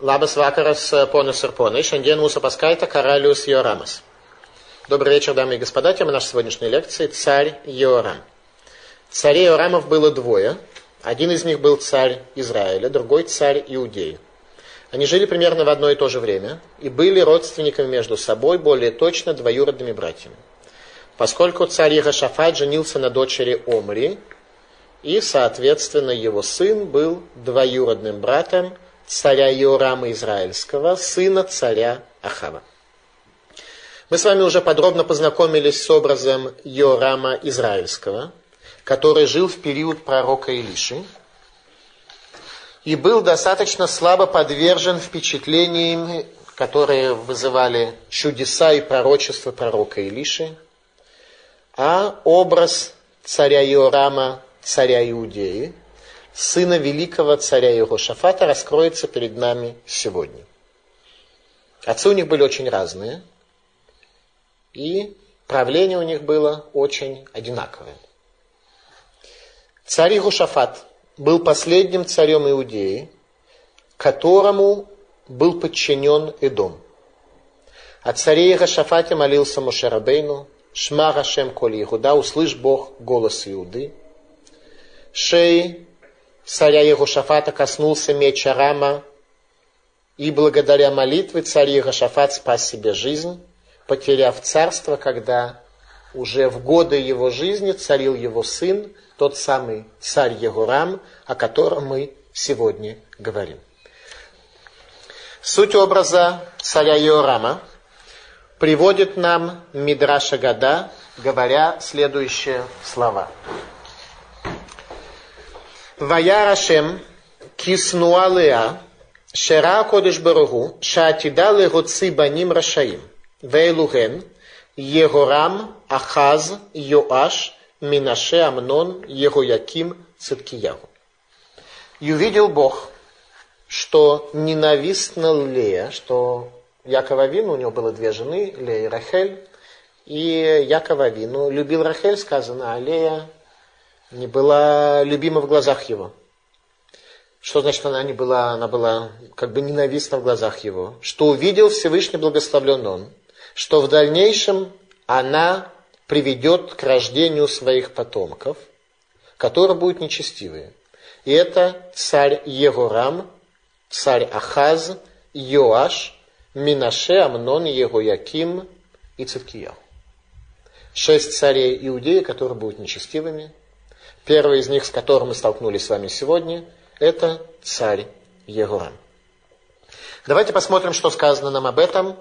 Labas vakaras, ponas ir ponai. Šiandien mūsų paskaita karalius Joramas. Добрый вечер, дамы и господа. Тема нашей сегодняшней лекции – царь Йорам. Царей Йорамов было двое. Один из них был царь Израиля, другой царь Иудеи. Они жили примерно в одно и то же время и были родственниками между собой, более точно двоюродными братьями. Поскольку царь Егошафат женился на дочери Омри, и, соответственно, его сын был двоюродным братом царя Иорама Израильского, сына царя Ахава. Мы с вами уже подробно познакомились с образом Иорама Израильского, который жил в период пророка Илиши и был достаточно слабо подвержен впечатлениям, которые вызывали чудеса и пророчества пророка Илиши, а образ царя Иорама, царя Иудеи – сына великого царя Иерошафата, раскроется перед нами сегодня. Отцы у них были очень разные, и правление у них было очень одинаковое. Царь Иерошафат был последним царем Иудеи, которому был подчинен Эдом. О царе Иерошафате молился Мошерабейну, Шма Рашем Коли Иуда, услышь Бог голос Иуды. Шей царя Егошафата коснулся меч Арама, и благодаря молитве царь Егошафат спас себе жизнь, потеряв царство, когда уже в годы его жизни царил его сын, тот самый царь Егорам, о котором мы сегодня говорим. Суть образа царя Иорама приводит нам Мидраша Гада, говоря следующие слова. וירא השם כי שנואה לאה, שראה הקודש ברוך הוא, שעתידה להוציא בנים רשעים, ואלו הן יהורם, אחז, יואש, Минаше, Амнон, Егояким, Циткиягу. И увидел Бог, что ненавистна Лея, что Якова Вину, у него было две жены, Лея и Рахель, и Якова Вину любил Рахель, сказано, а Лея не была любима в глазах его. Что значит, она не была, она была как бы ненавистна в глазах его? Что увидел Всевышний благословлен он, что в дальнейшем она приведет к рождению своих потомков, которые будут нечестивые. И это царь Егорам, царь Ахаз, Йоаш, Минаше, Амнон, Егояким и Циткияу. Шесть царей Иудеи, которые будут нечестивыми, Первый из них, с которым мы столкнулись с вами сегодня, это царь Егорам. Давайте посмотрим, что сказано нам об этом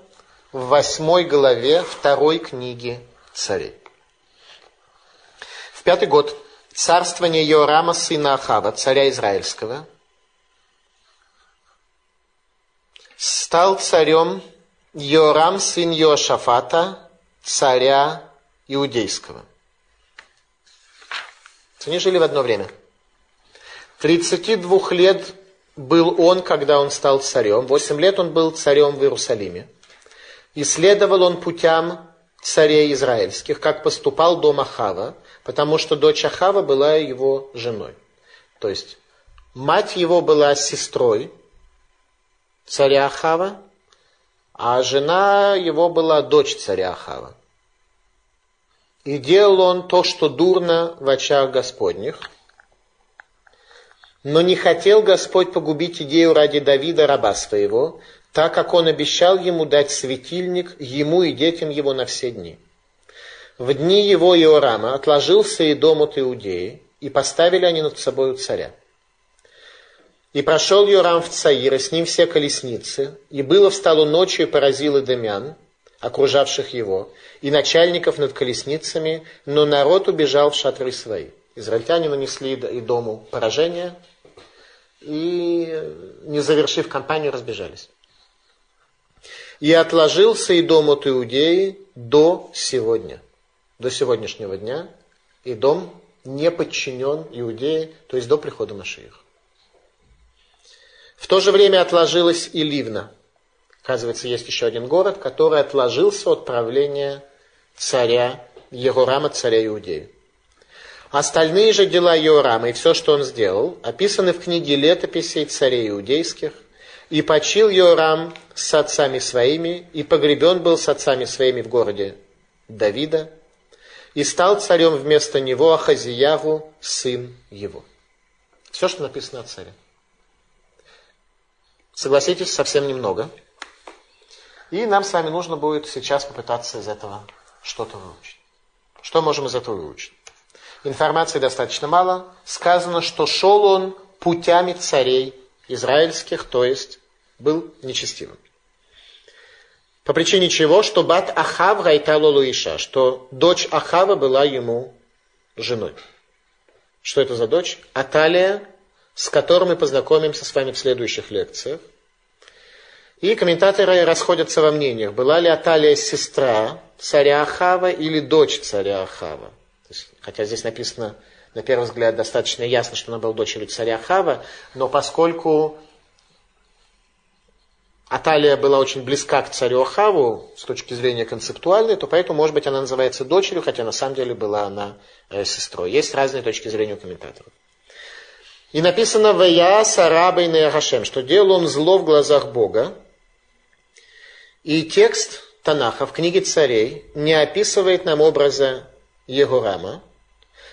в восьмой главе второй книги царей. В пятый год царствования Йорама, сына Ахава, царя Израильского, стал царем Йорам, сын Йошафата, царя Иудейского – они жили в одно время. 32 лет был он, когда он стал царем. 8 лет он был царем в Иерусалиме. Исследовал он путям царей израильских, как поступал дом Ахава, потому что дочь Ахава была его женой. То есть мать его была сестрой царя Ахава, а жена его была дочь царя Ахава. И делал он то, что дурно в очах Господних. Но не хотел Господь погубить идею ради Давида, раба своего, так как он обещал ему дать светильник ему и детям его на все дни. В дни его Иорама отложился и дом от Иудеи, и поставили они над собою царя. И прошел Йорам в Цаир, и с ним все колесницы, и было встало ночью и поразил Идемян, окружавших его, и начальников над колесницами, но народ убежал в шатры свои. Израильтяне нанесли и дому поражение, и, не завершив кампанию, разбежались. И отложился и дом от Иудеи до сегодня, до сегодняшнего дня, и дом не подчинен Иудее, то есть до прихода Машиих. В то же время отложилась и Ливна – Оказывается, есть еще один город, который отложился от правления царя Егорама, царя Иудеи. Остальные же дела Иорама и все, что он сделал, описаны в книге летописей царей иудейских, И почил Йорам с отцами своими, и погребен был с отцами своими в городе Давида, и стал царем вместо него Ахазиягу, сын его. Все, что написано о царе. Согласитесь, совсем немного. И нам с вами нужно будет сейчас попытаться из этого что-то выучить. Что можем из этого выучить? Информации достаточно мало. Сказано, что шел он путями царей израильских, то есть был нечестивым. По причине чего, что бат Ахав гайтало Луиша, что дочь Ахава была ему женой. Что это за дочь? Аталия, с которой мы познакомимся с вами в следующих лекциях. И комментаторы расходятся во мнениях, была ли Аталия сестра царя Ахава или дочь царя Ахава. Есть, хотя здесь написано, на первый взгляд, достаточно ясно, что она была дочерью царя Ахава, но поскольку Аталия была очень близка к царю Ахаву с точки зрения концептуальной, то поэтому, может быть, она называется дочерью, хотя на самом деле была она э, сестрой. Есть разные точки зрения у комментаторов. И написано «Вая сарабой Хашем», что делал он зло в глазах Бога, и текст Танаха в книге царей не описывает нам образа Егорама,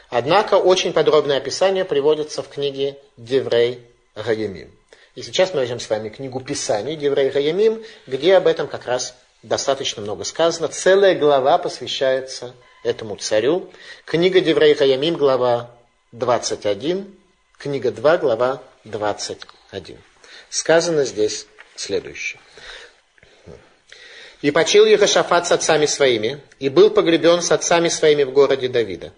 однако очень подробное описание приводится в книге Деврей Гаямим. И сейчас мы возьмем с вами книгу Писаний Деврей Гаямим, где об этом как раз достаточно много сказано. Целая глава посвящается этому царю. Книга Деврей Гаямим, глава 21, книга 2, глава 21. Сказано здесь следующее. И почил Ехошафат с отцами своими, и был погребен с отцами своими в городе Давида.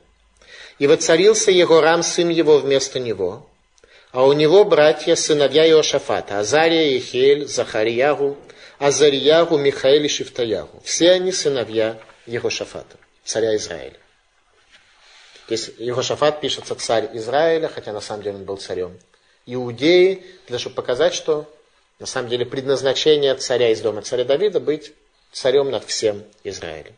И воцарился Егорам, сын его, вместо него, а у него братья, сыновья Иошафата, Азария, Ехель, Захарьягу, Азарьягу, Михаил и Шифтаягу. Все они сыновья Егошафата, царя Израиля. Здесь Егошафат пишется царь Израиля, хотя на самом деле он был царем Иудеи, для того, чтобы показать, что на самом деле предназначение царя из дома царя Давида быть царем над всем Израилем.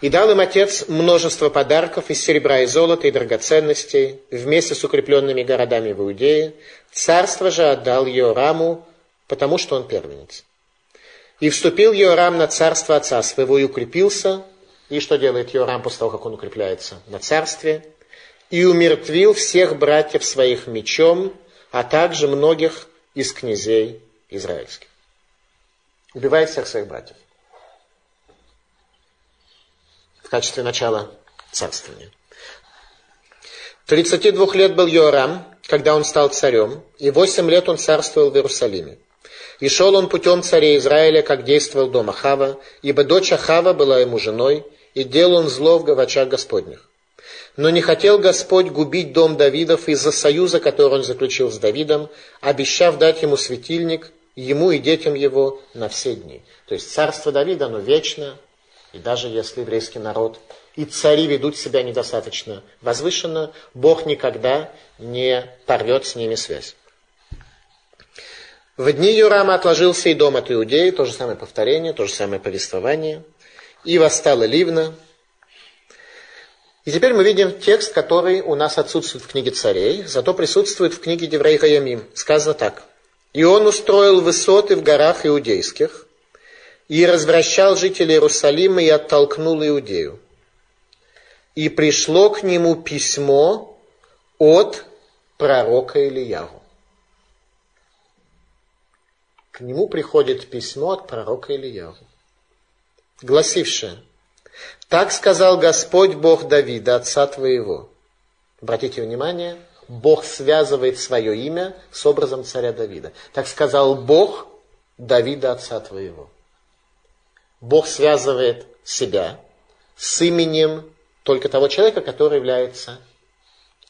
И дал им отец множество подарков из серебра и золота и драгоценностей, вместе с укрепленными городами в Иудее. Царство же отдал Йораму, потому что он первенец. И вступил Йорам на царство отца своего и укрепился. И что делает Йорам после того, как он укрепляется на царстве? И умертвил всех братьев своих мечом, а также многих из князей израильских убивает всех своих братьев. В качестве начала царствования. 32 лет был Йорам, когда он стал царем, и 8 лет он царствовал в Иерусалиме. И шел он путем царя Израиля, как действовал дом Ахава, ибо дочь Ахава была ему женой, и делал он зло в очах Господних. Но не хотел Господь губить дом Давидов из-за союза, который он заключил с Давидом, обещав дать ему светильник, ему и детям его на все дни. То есть царство Давида, оно вечно, и даже если еврейский народ и цари ведут себя недостаточно возвышенно, Бог никогда не порвет с ними связь. В дни Юрама отложился и дом от Иудеи, то же самое повторение, то же самое повествование. И восстала Ливна. И теперь мы видим текст, который у нас отсутствует в книге царей, зато присутствует в книге Деврей Хаямим. Сказано так. И он устроил высоты в горах иудейских, и развращал жителей Иерусалима и оттолкнул Иудею. И пришло к нему письмо от пророка Ильягу. К нему приходит письмо от пророка Ильягу, гласившее, «Так сказал Господь Бог Давида, отца твоего». Обратите внимание, Бог связывает свое имя с образом царя Давида. Так сказал Бог Давида, отца твоего. Бог связывает себя с именем только того человека, который является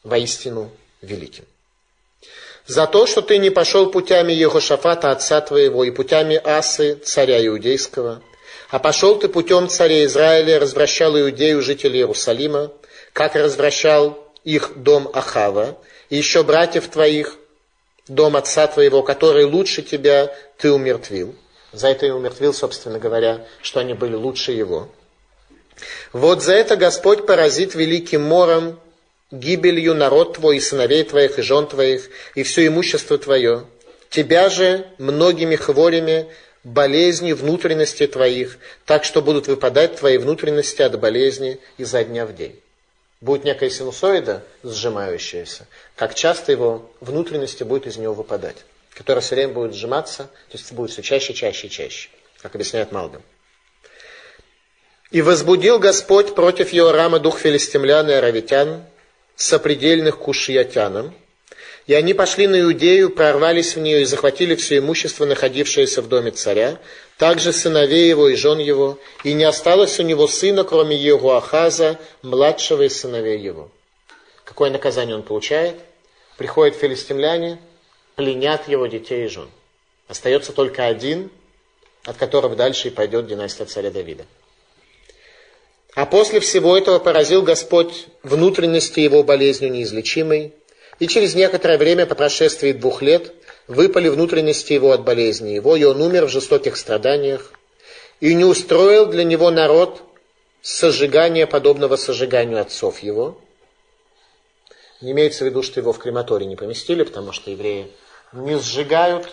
воистину великим. За то, что ты не пошел путями Егошафата, отца твоего, и путями Асы, царя иудейского, а пошел ты путем царя Израиля, развращал иудею жителей Иерусалима, как развращал их дом Ахава, и еще братьев твоих, дом отца твоего, который лучше тебя, ты умертвил. За это и умертвил, собственно говоря, что они были лучше его. Вот за это Господь поразит великим мором, гибелью народ твой и сыновей твоих и жен твоих, и все имущество твое, тебя же многими хворями болезни внутренности твоих, так что будут выпадать твои внутренности от болезни изо дня в день. Будет некая синусоида сжимающаяся, как часто его внутренности будет из него выпадать, которая все время будет сжиматься, то есть будет все чаще, чаще чаще, как объясняет Малбин. И возбудил Господь против Иорама дух филистимлян и аравитян, сопредельных кушиятянам, и они пошли на Иудею, прорвались в нее и захватили все имущество, находившееся в доме царя, также сыновей его и жен его, и не осталось у него сына, кроме его Ахаза, младшего из сыновей его. Какое наказание он получает? Приходят филистимляне, пленят его детей и жен. Остается только один, от которого дальше и пойдет династия царя Давида. А после всего этого поразил Господь внутренности его болезнью неизлечимой, и через некоторое время, по прошествии двух лет, выпали внутренности его от болезни его, и он умер в жестоких страданиях, и не устроил для него народ сожигания, подобного сожиганию отцов его. Не имеется в виду, что его в крематорий не поместили, потому что евреи не сжигают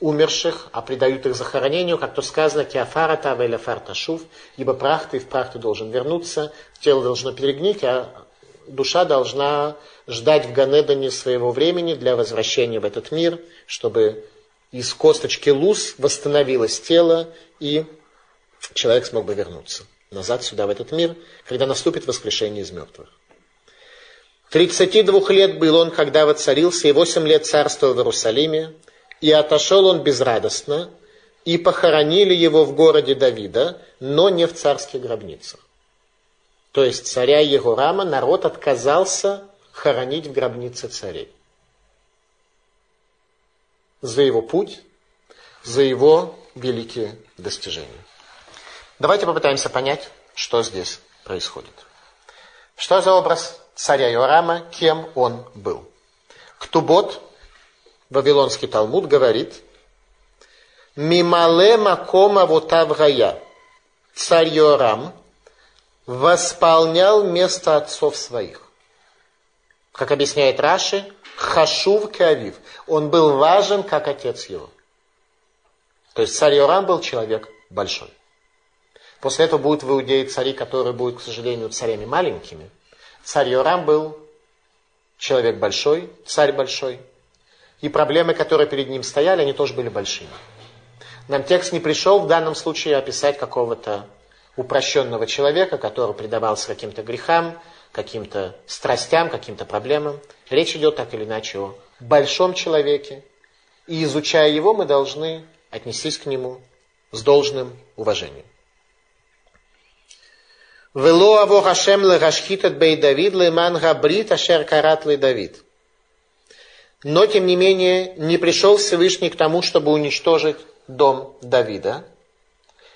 умерших, а предают их захоронению, как то сказано, «Киафара тавеля фарташув», ибо прах ты в прах ты должен вернуться, тело должно перегнить, а душа должна ждать в Ганедане своего времени для возвращения в этот мир, чтобы из косточки луз восстановилось тело, и человек смог бы вернуться назад сюда, в этот мир, когда наступит воскрешение из мертвых. 32 лет был он, когда воцарился, и 8 лет царствовал в Иерусалиме, и отошел он безрадостно, и похоронили его в городе Давида, но не в царских гробницах. То есть царя Егорама народ отказался хоронить в гробнице царей. За его путь, за его великие достижения. Давайте попытаемся понять, что здесь происходит. Что за образ царя Иорама, кем он был? Ктубот, Вавилонский Талмуд, говорит, «Мимале макома вотавгая». Царь Иорам восполнял место отцов своих. Как объясняет Раши, Хашув Кавив. Он был важен, как отец его. То есть царь Йорам был человек большой. После этого будут в Иудее цари, которые будут, к сожалению, царями маленькими. Царь Йорам был человек большой, царь большой. И проблемы, которые перед ним стояли, они тоже были большими. Нам текст не пришел в данном случае описать какого-то упрощенного человека, который предавался каким-то грехам, каким-то страстям, каким-то проблемам. Речь идет так или иначе о большом человеке. И изучая его, мы должны отнестись к нему с должным уважением. Вело аво Хашем легашхитат бей Давид леман габрит ашер карат ле Давид. Но, тем не менее, не пришел Всевышний к тому, чтобы уничтожить дом Давида,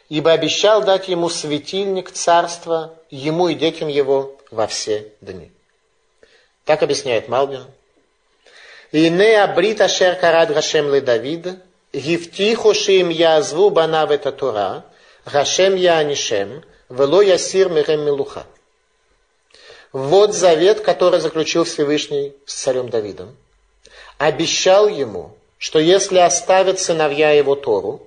ибо обещал дать ему светильник царства, ему и детям его во все дни. Так объясняет Малбин. «Ине абрит ашер карад Гашем ле Давид, гифтиху шим язву банав это Тора, Гашем я анишем, вело ясир мирем милуха». Вот завет, который заключил Всевышний с царем Давидом. Обещал ему, что если оставят сыновья его Тору,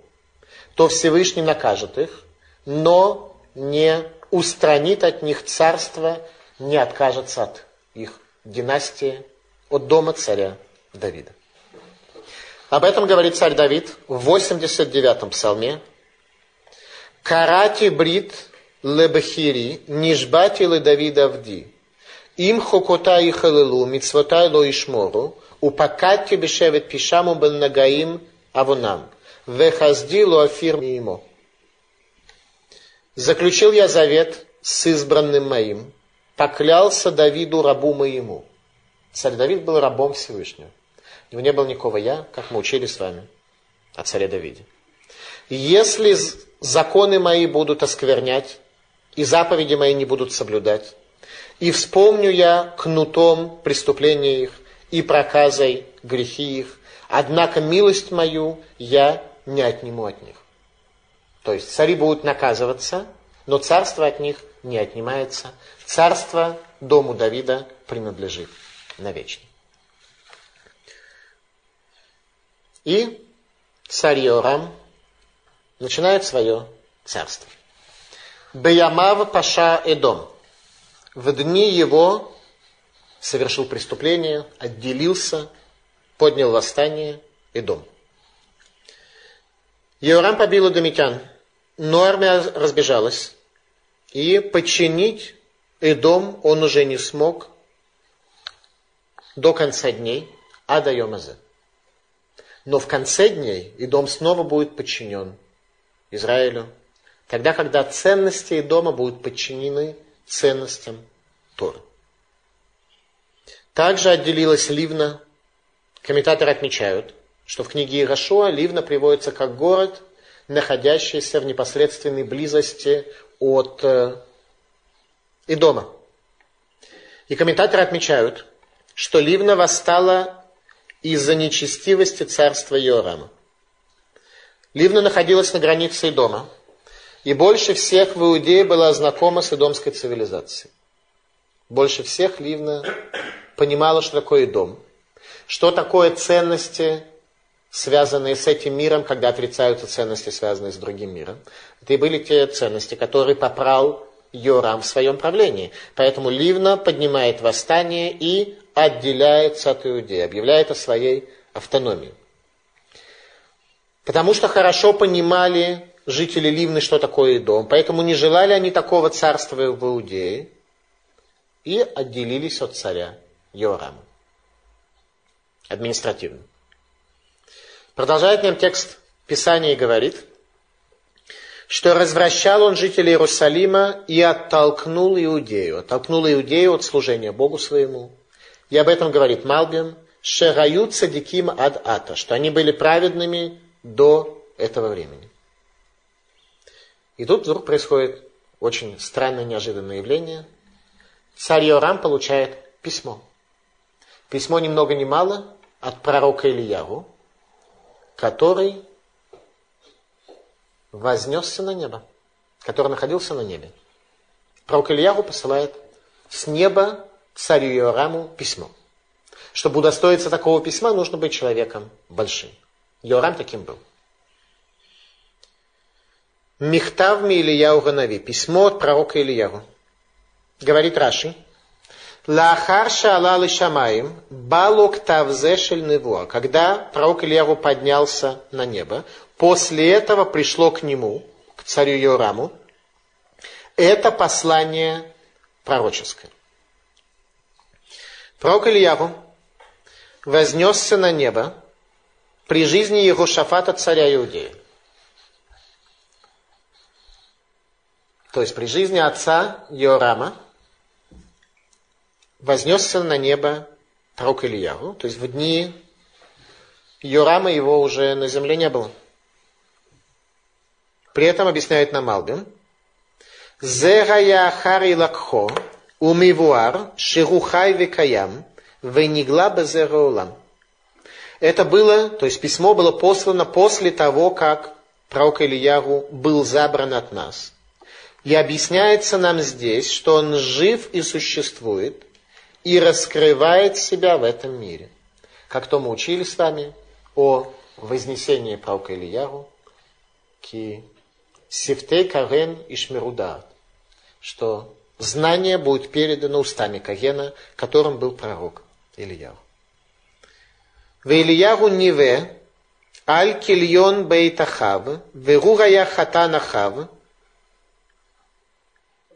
то Всевышний накажет их, но не устранит от них царство, не откажется от их династии, от дома царя Давида. Об этом говорит царь Давид в 89-м псалме. Карати брит лебехири, нишбати ле Давида вди. Им хокота и халилу, мицвотай ло ишмору, упакати бешевет пишаму бен нагаим авонам. Вехаздилу афир ему. Заключил я завет с избранным моим, поклялся Давиду рабу моему. Царь Давид был рабом Всевышнего. У него не было никакого я, как мы учили с вами о царе Давиде. Если законы мои будут осквернять, и заповеди мои не будут соблюдать, и вспомню я кнутом преступления их, и проказой грехи их, однако милость мою я не отниму от них. То есть цари будут наказываться, но царство от них не отнимается. Царство дому Давида принадлежит навечно. И царь Йорам начинает свое царство. Беямав Паша Эдом. В дни его совершил преступление, отделился, поднял восстание Эдом. Йорам побил Эдомитян, но армия разбежалась. И подчинить Эдом он уже не смог до конца дней, а до Йомазе. Но в конце дней Идом снова будет подчинен Израилю, тогда, когда ценности Идома будут подчинены ценностям Торы. Также отделилась Ливна. Комментаторы отмечают, что в книге Ирашуа Ливна приводится как город, находящийся в непосредственной близости от э, Идома. И комментаторы отмечают, что Ливна восстала из-за нечестивости царства Йорама. Ливна находилась на границе Идома, и больше всех в Иудее была знакома с идомской цивилизацией. Больше всех Ливна понимала, что такое Идом, что такое ценности, связанные с этим миром, когда отрицаются ценности, связанные с другим миром. Это и были те ценности, которые попрал Йорам в своем правлении. Поэтому Ливна поднимает восстание и отделяется от Иудеи, объявляет о своей автономии. Потому что хорошо понимали жители Ливны, что такое Идом, поэтому не желали они такого царства в Иудее и отделились от царя Йорама. Административно. Продолжает нам текст Писания и говорит, что развращал он жителей Иерусалима и оттолкнул Иудею. Оттолкнул Иудею от служения Богу своему, и об этом говорит Малбим, Шерают садиким ад ата, что они были праведными до этого времени. И тут вдруг происходит очень странное, неожиданное явление. Царь Йорам получает письмо. Письмо ни много ни мало от пророка Ильяру, который вознесся на небо, который находился на небе. Пророк Ильяру посылает с неба царю Иораму письмо. Чтобы удостоиться такого письма, нужно быть человеком большим. Иорам таким был. Михтав ми Ильяу Ганави. Письмо от пророка Ильяву. Говорит Раши. Лахар шаала шамаим балок тавзе невуа. Когда пророк Ильяву поднялся на небо, после этого пришло к нему, к царю Йораму, это послание пророческое. Пророк Ильяву вознесся на небо при жизни его шафата царя Иудеи. То есть при жизни отца Йорама вознесся на небо пророк Ильяву, то есть в дни Йорама его уже на земле не было. При этом объясняет нам Албин, Зерая хари лакхо, Умивуар, Ширухай Векаям, Венигла Безераулам. Это было, то есть письмо было послано после того, как пророк Ильяру был забран от нас. И объясняется нам здесь, что он жив и существует, и раскрывает себя в этом мире. Как то мы учили с вами о вознесении пророка Ильяру, ки сифтей карен и шмирудат, что знание будет передано устами Кагена, которым был пророк Ильяу. В Ильягу Ниве, Аль Кильон Бейтахав, Верурая Хатанахав,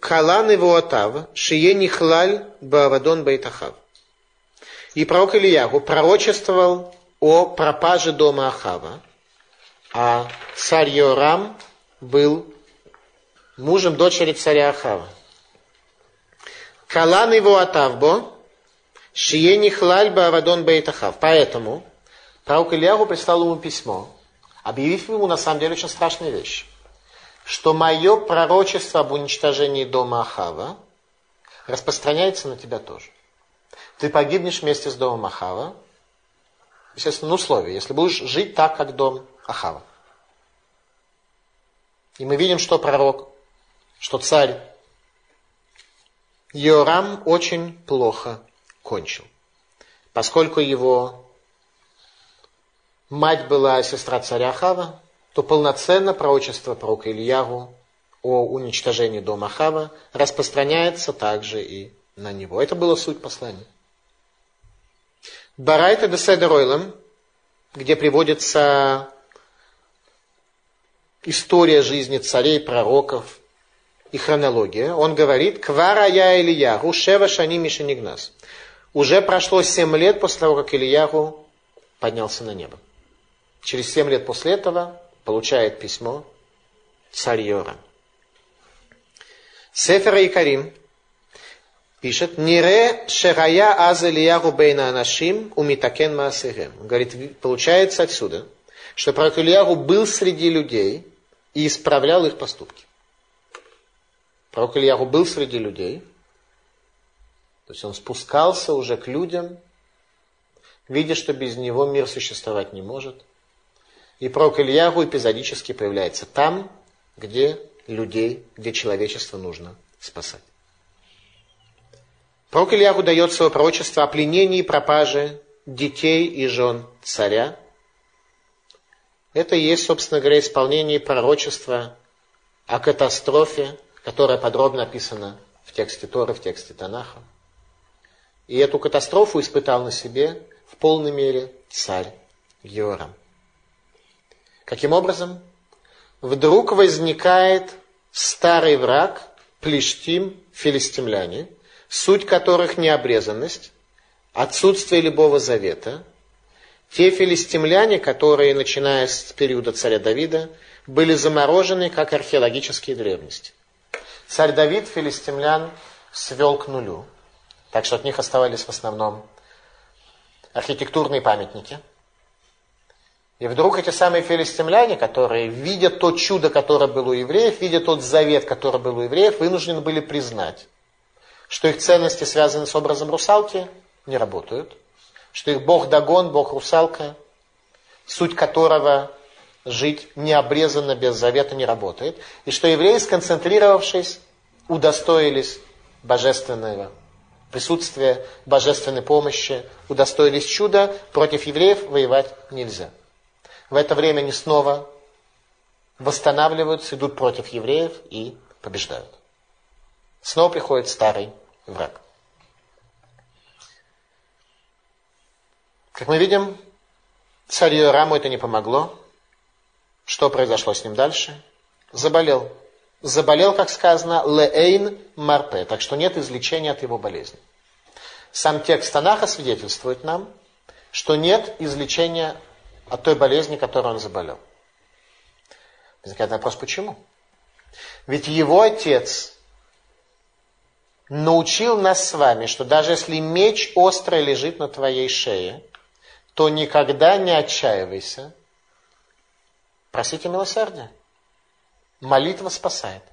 Калан его отав, Шие Нихлаль Баавадон Бейтахав. И пророк Ильягу пророчествовал о пропаже дома Ахава, а царь Йорам был мужем дочери царя Ахава. Калан его атавбо, шиени хлальба авадон бейтахав. Поэтому пророк Ильягу прислал ему письмо, объявив ему на самом деле очень страшные вещи. Что мое пророчество об уничтожении дома Ахава распространяется на тебя тоже. Ты погибнешь вместе с домом Ахава, естественно, на условии, если будешь жить так, как дом Ахава. И мы видим, что пророк, что царь Йорам очень плохо кончил, поскольку его мать была сестра царя Хава, то полноценно пророчество пророка Ильягу о уничтожении дома Хава распространяется также и на него. Это была суть послания. Барайта де Седеройлем, где приводится история жизни царей, пророков и хронология, он говорит, «Квара я Ильягу, шева шани мишенигнас». Уже прошло семь лет после того, как Ильягу поднялся на небо. Через семь лет после этого получает письмо царь Йора. Сефер Икарим пишет, «Нире шерая аз Ильягу бейна анашим умитакен маасырем». Говорит, получается отсюда, что пророк Ильягу был среди людей и исправлял их поступки. Пророк Ильягу был среди людей, то есть он спускался уже к людям, видя, что без него мир существовать не может. И пророк Ильягу эпизодически появляется там, где людей, где человечество нужно спасать. Пророк Ильягу дает свое пророчество о пленении и пропаже детей и жен царя. Это и есть, собственно говоря, исполнение пророчества о катастрофе, которая подробно описана в тексте Торы, в тексте Танаха. И эту катастрофу испытал на себе в полной мере царь Георам. Каким образом? Вдруг возникает старый враг, плештим, филистимляне, суть которых необрезанность, отсутствие любого завета. Те филистимляне, которые, начиная с периода царя Давида, были заморожены как археологические древности. Царь Давид филистимлян свел к нулю. Так что от них оставались в основном архитектурные памятники. И вдруг эти самые филистимляне, которые, видя то чудо, которое было у евреев, видя тот завет, который был у евреев, вынуждены были признать, что их ценности, связанные с образом русалки, не работают, что их бог Дагон, бог русалка, суть которого жить необрезанно без завета не работает, и что евреи, сконцентрировавшись, удостоились божественного присутствия божественной помощи, удостоились чуда, против евреев воевать нельзя. В это время они снова восстанавливаются, идут против евреев и побеждают. Снова приходит старый враг. Как мы видим, царю Раму это не помогло. Что произошло с ним дальше? Заболел заболел, как сказано, леэйн марпе, так что нет излечения от его болезни. Сам текст Танаха свидетельствует нам, что нет излечения от той болезни, которой он заболел. Возникает вопрос, почему? Ведь его отец научил нас с вами, что даже если меч острый лежит на твоей шее, то никогда не отчаивайся. Просите милосердия. Молитва спасает.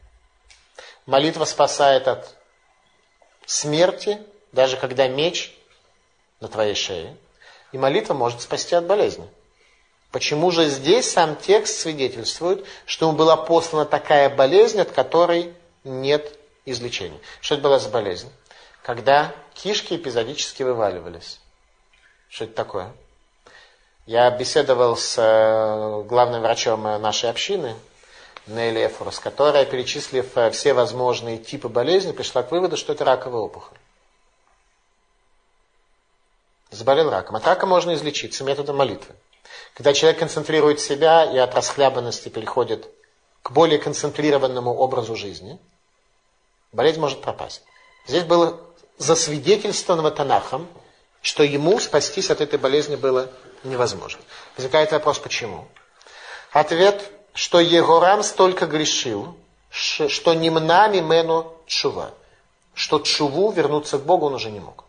Молитва спасает от смерти, даже когда меч на твоей шее. И молитва может спасти от болезни. Почему же здесь сам текст свидетельствует, что ему была послана такая болезнь, от которой нет излечения? Что это была за болезнь? Когда кишки эпизодически вываливались. Что это такое? Я беседовал с э, главным врачом нашей общины, Нелли Эфорос, которая, перечислив э, все возможные типы болезни, пришла к выводу, что это раковая опухоль. Заболел раком. От рака можно излечиться методом молитвы. Когда человек концентрирует себя и от расхлябанности переходит к более концентрированному образу жизни, болезнь может пропасть. Здесь было засвидетельствовано Танахом, что ему спастись от этой болезни было невозможно. Возникает вопрос, почему? Ответ что Егорам столько грешил, что немна мимену чува, что чуву вернуться к Богу он уже не мог.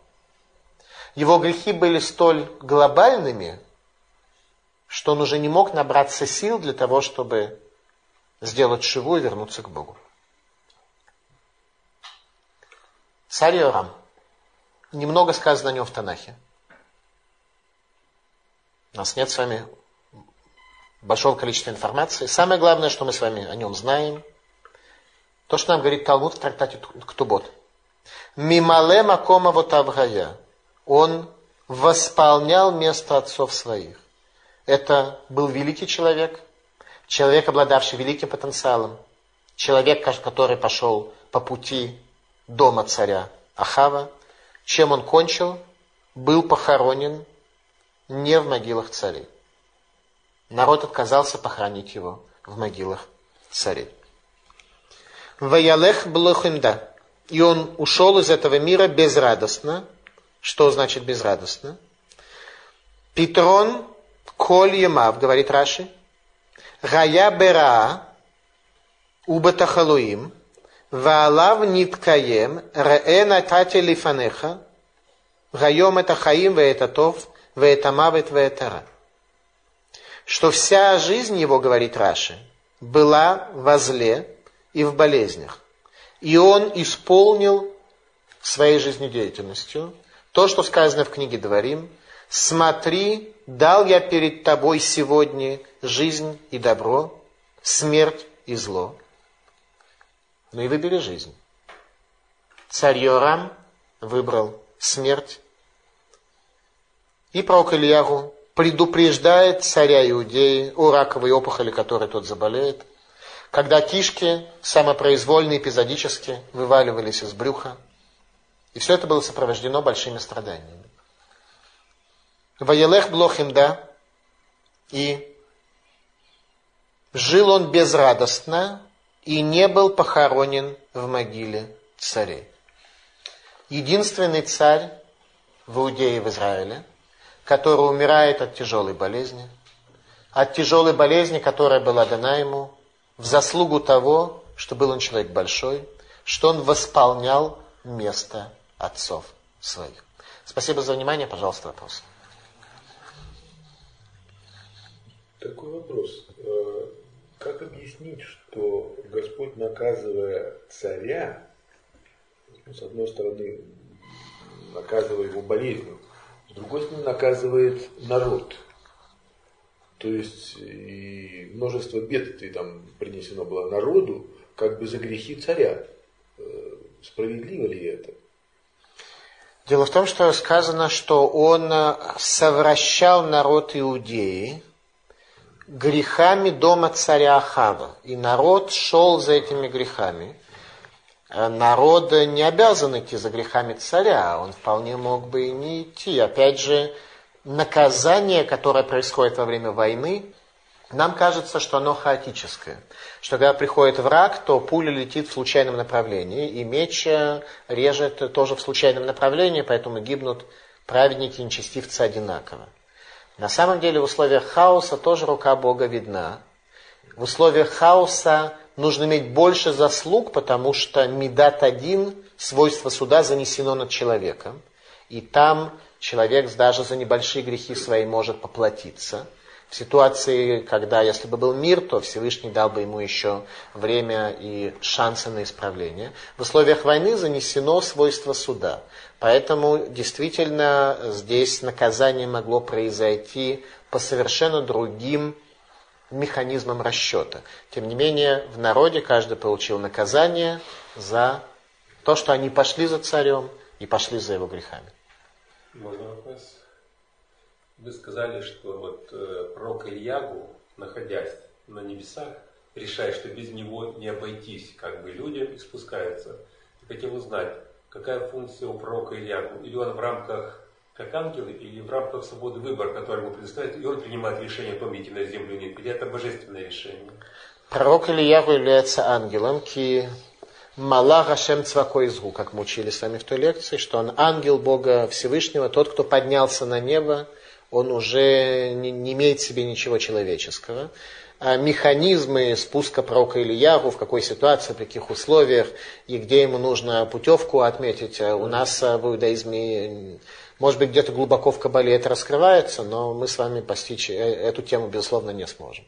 Его грехи были столь глобальными, что он уже не мог набраться сил для того, чтобы сделать шиву и вернуться к Богу. Царь Йорам. Немного сказано о нем в Танахе. У нас нет с вами большого количества информации. Самое главное, что мы с вами о нем знаем, то, что нам говорит Талмуд в трактате Ктубот. Мимале макома вот Он восполнял место отцов своих. Это был великий человек, человек, обладавший великим потенциалом, человек, который пошел по пути дома царя Ахава. Чем он кончил? Был похоронен не в могилах царей. Народ отказался похоронить его в могилах царей. Ваялех блохинда. И он ушел из этого мира безрадостно. Что значит безрадостно? Петрон коль емав, говорит Раши, гая бера убатахалуим, ваалав ниткаем, рее натати лифанеха, гайом это хаим, это тов, ве это мавет, ве это ра. Что вся жизнь его, говорит Раши, была во зле и в болезнях. И он исполнил своей жизнедеятельностью то, что сказано в книге Дворим, «Смотри, дал я перед тобой сегодня жизнь и добро, смерть и зло. Ну и выбери жизнь». Царь Йорам выбрал смерть. И пророк Ильягу предупреждает царя Иудеи о раковой опухоли, которой тот заболеет, когда кишки самопроизвольно, эпизодически вываливались из брюха. И все это было сопровождено большими страданиями. Ваелех блохимда, и жил он безрадостно и не был похоронен в могиле царей. Единственный царь в Иудее в Израиле – который умирает от тяжелой болезни, от тяжелой болезни, которая была дана ему в заслугу того, что был он человек большой, что он восполнял место отцов своих. Спасибо за внимание. Пожалуйста, вопрос. Такой вопрос. Э, как объяснить, что Господь, наказывая царя, с одной стороны, наказывая его болезнью, с другой стороны, наказывает народ. То есть и множество бед и там принесено было народу, как бы за грехи царя. Э, справедливо ли это? Дело в том, что сказано, что он э, совращал народ Иудеи грехами дома царя Ахава. И народ шел за этими грехами. Э, народ не обязан идти за грехами царя, он вполне мог бы и не идти. Опять же, наказание, которое происходит во время войны, нам кажется, что оно хаотическое. Что когда приходит враг, то пуля летит в случайном направлении, и меч э, режет тоже в случайном направлении, поэтому гибнут праведники и нечестивцы одинаково. На самом деле в условиях хаоса тоже рука Бога видна. В условиях хаоса нужно иметь больше заслуг, потому что Медат один, свойство суда, занесено над человеком. И там человек даже за небольшие грехи свои может поплатиться. В ситуации, когда если бы был мир, то Всевышний дал бы ему еще время и шансы на исправление. В условиях войны занесено свойство суда. Поэтому действительно здесь наказание могло произойти по совершенно другим механизмом расчета. Тем не менее, в народе каждый получил наказание за то, что они пошли за царем и пошли за его грехами. Можно вопрос? Вы сказали, что вот э, пророк Ильягу, находясь на небесах, решает, что без него не обойтись, как бы людям и спускается. Хотел узнать, какая функция у пророка Ильягу? Или он в рамках как ангелы или в рамках свободы выбора, который ему предоставляет, и он принимает решение о том, идти на землю или нет. Или это божественное решение? Пророк Ильяву является ангелом, ки Мала Хашем Цвакоизгу, как мы учили с вами в той лекции, что он ангел Бога Всевышнего, тот, кто поднялся на небо, он уже не имеет в себе ничего человеческого. А механизмы спуска пророка Ильягу, в какой ситуации, в каких условиях, и где ему нужно путевку отметить, а у нас в иудаизме может быть, где-то глубоко в Кабале это раскрывается, но мы с вами постичь э, эту тему, безусловно, не сможем.